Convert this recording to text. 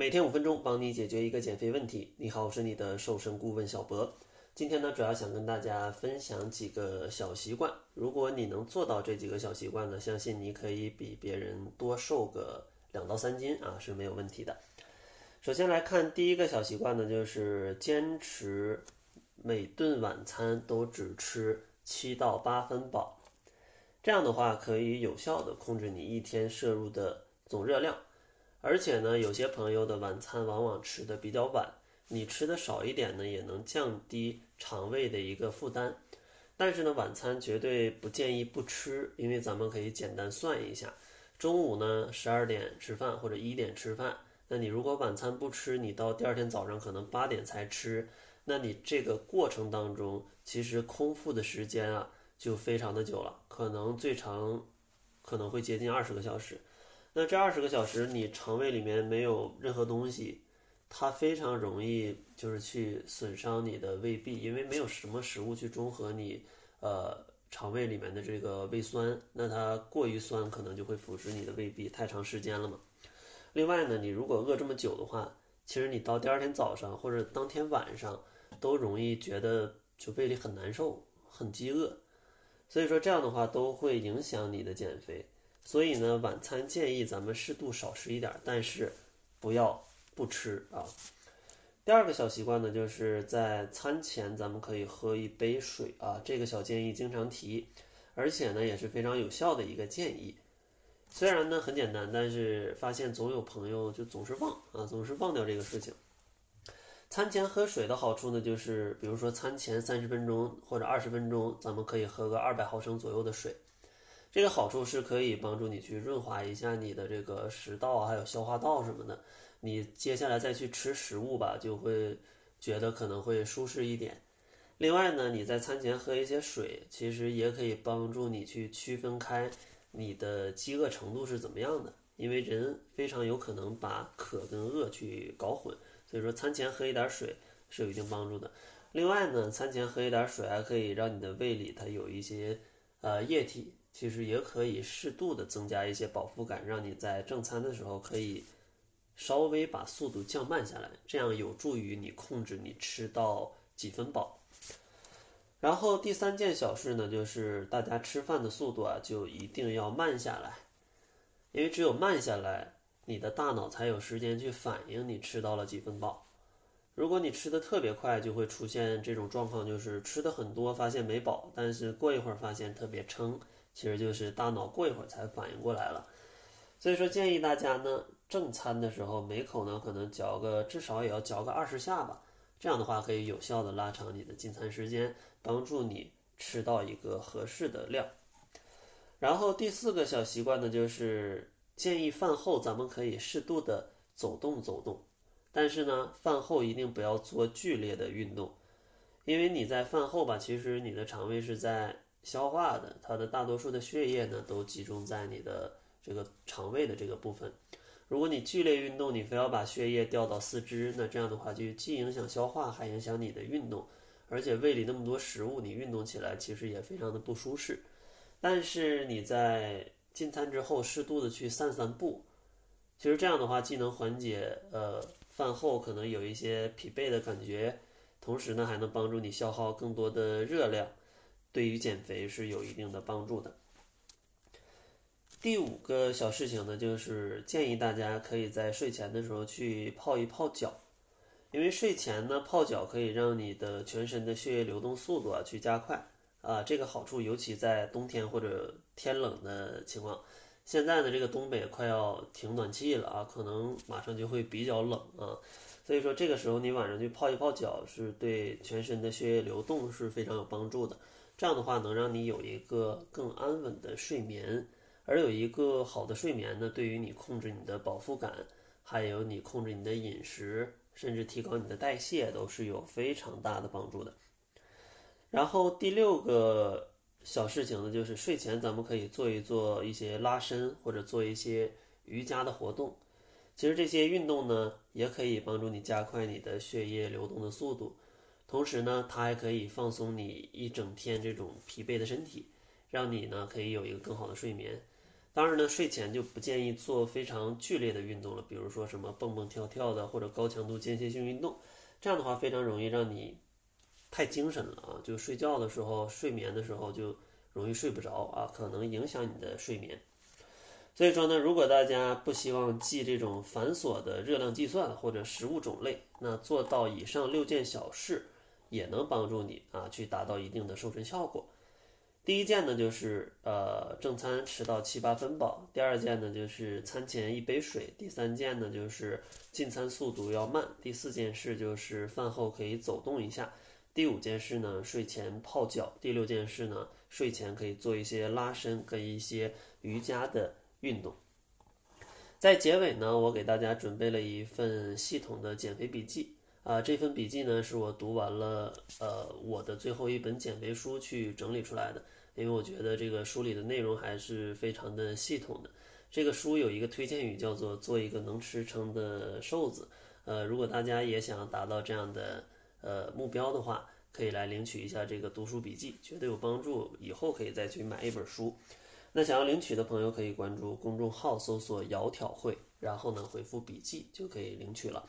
每天五分钟，帮你解决一个减肥问题。你好，我是你的瘦身顾问小博。今天呢，主要想跟大家分享几个小习惯。如果你能做到这几个小习惯呢，相信你可以比别人多瘦个两到三斤啊，是没有问题的。首先来看第一个小习惯呢，就是坚持每顿晚餐都只吃七到八分饱。这样的话，可以有效的控制你一天摄入的总热量。而且呢，有些朋友的晚餐往往吃的比较晚，你吃的少一点呢，也能降低肠胃的一个负担。但是呢，晚餐绝对不建议不吃，因为咱们可以简单算一下，中午呢十二点吃饭或者一点吃饭，那你如果晚餐不吃，你到第二天早上可能八点才吃，那你这个过程当中其实空腹的时间啊就非常的久了，可能最长可能会接近二十个小时。那这二十个小时，你肠胃里面没有任何东西，它非常容易就是去损伤你的胃壁，因为没有什么食物去中和你呃肠胃里面的这个胃酸，那它过于酸可能就会腐蚀你的胃壁，太长时间了嘛。另外呢，你如果饿这么久的话，其实你到第二天早上或者当天晚上都容易觉得就胃里很难受、很饥饿，所以说这样的话都会影响你的减肥。所以呢，晚餐建议咱们适度少吃一点，但是不要不吃啊。第二个小习惯呢，就是在餐前咱们可以喝一杯水啊，这个小建议经常提，而且呢也是非常有效的一个建议。虽然呢很简单，但是发现总有朋友就总是忘啊，总是忘掉这个事情。餐前喝水的好处呢，就是比如说餐前三十分钟或者二十分钟，咱们可以喝个二百毫升左右的水。这个好处是可以帮助你去润滑一下你的这个食道还有消化道什么的。你接下来再去吃食物吧，就会觉得可能会舒适一点。另外呢，你在餐前喝一些水，其实也可以帮助你去区分开你的饥饿程度是怎么样的。因为人非常有可能把渴跟饿去搞混，所以说餐前喝一点水是有一定帮助的。另外呢，餐前喝一点水还可以让你的胃里它有一些呃液体。其实也可以适度的增加一些饱腹感，让你在正餐的时候可以稍微把速度降慢下来，这样有助于你控制你吃到几分饱。然后第三件小事呢，就是大家吃饭的速度啊，就一定要慢下来，因为只有慢下来，你的大脑才有时间去反应你吃到了几分饱。如果你吃的特别快，就会出现这种状况，就是吃的很多，发现没饱，但是过一会儿发现特别撑。其实就是大脑过一会儿才反应过来了，所以说建议大家呢，正餐的时候每口呢可能嚼个至少也要嚼个二十下吧，这样的话可以有效的拉长你的进餐时间，帮助你吃到一个合适的量。然后第四个小习惯呢，就是建议饭后咱们可以适度的走动走动，但是呢，饭后一定不要做剧烈的运动，因为你在饭后吧，其实你的肠胃是在。消化的，它的大多数的血液呢，都集中在你的这个肠胃的这个部分。如果你剧烈运动，你非要把血液调到四肢，那这样的话就既影响消化，还影响你的运动。而且胃里那么多食物，你运动起来其实也非常的不舒适。但是你在进餐之后，适度的去散散步，其实这样的话既能缓解呃饭后可能有一些疲惫的感觉，同时呢还能帮助你消耗更多的热量。对于减肥是有一定的帮助的。第五个小事情呢，就是建议大家可以在睡前的时候去泡一泡脚，因为睡前呢泡脚可以让你的全身的血液流动速度啊去加快啊，这个好处尤其在冬天或者天冷的情况。现在呢，这个东北快要停暖气了啊，可能马上就会比较冷啊，所以说这个时候你晚上去泡一泡脚，是对全身的血液流动是非常有帮助的。这样的话能让你有一个更安稳的睡眠，而有一个好的睡眠呢，对于你控制你的饱腹感，还有你控制你的饮食，甚至提高你的代谢，都是有非常大的帮助的。然后第六个小事情呢，就是睡前咱们可以做一做一些拉伸或者做一些瑜伽的活动。其实这些运动呢，也可以帮助你加快你的血液流动的速度。同时呢，它还可以放松你一整天这种疲惫的身体，让你呢可以有一个更好的睡眠。当然呢，睡前就不建议做非常剧烈的运动了，比如说什么蹦蹦跳跳的或者高强度间歇性运动，这样的话非常容易让你太精神了啊，就睡觉的时候、睡眠的时候就容易睡不着啊，可能影响你的睡眠。所以说呢，如果大家不希望记这种繁琐的热量计算或者食物种类，那做到以上六件小事也能帮助你啊去达到一定的瘦身效果。第一件呢就是呃正餐吃到七八分饱，第二件呢就是餐前一杯水，第三件呢就是进餐速度要慢，第四件事就是饭后可以走动一下，第五件事呢睡前泡脚，第六件事呢睡前可以做一些拉伸跟一些瑜伽的运动。在结尾呢，我给大家准备了一份系统的减肥笔记。啊，这份笔记呢是我读完了呃我的最后一本减肥书去整理出来的，因为我觉得这个书里的内容还是非常的系统的。这个书有一个推荐语叫做“做一个能吃撑的瘦子”。呃，如果大家也想达到这样的呃目标的话，可以来领取一下这个读书笔记，绝对有帮助。以后可以再去买一本书。那想要领取的朋友可以关注公众号，搜索“窈窕会”，然后呢回复“笔记”就可以领取了。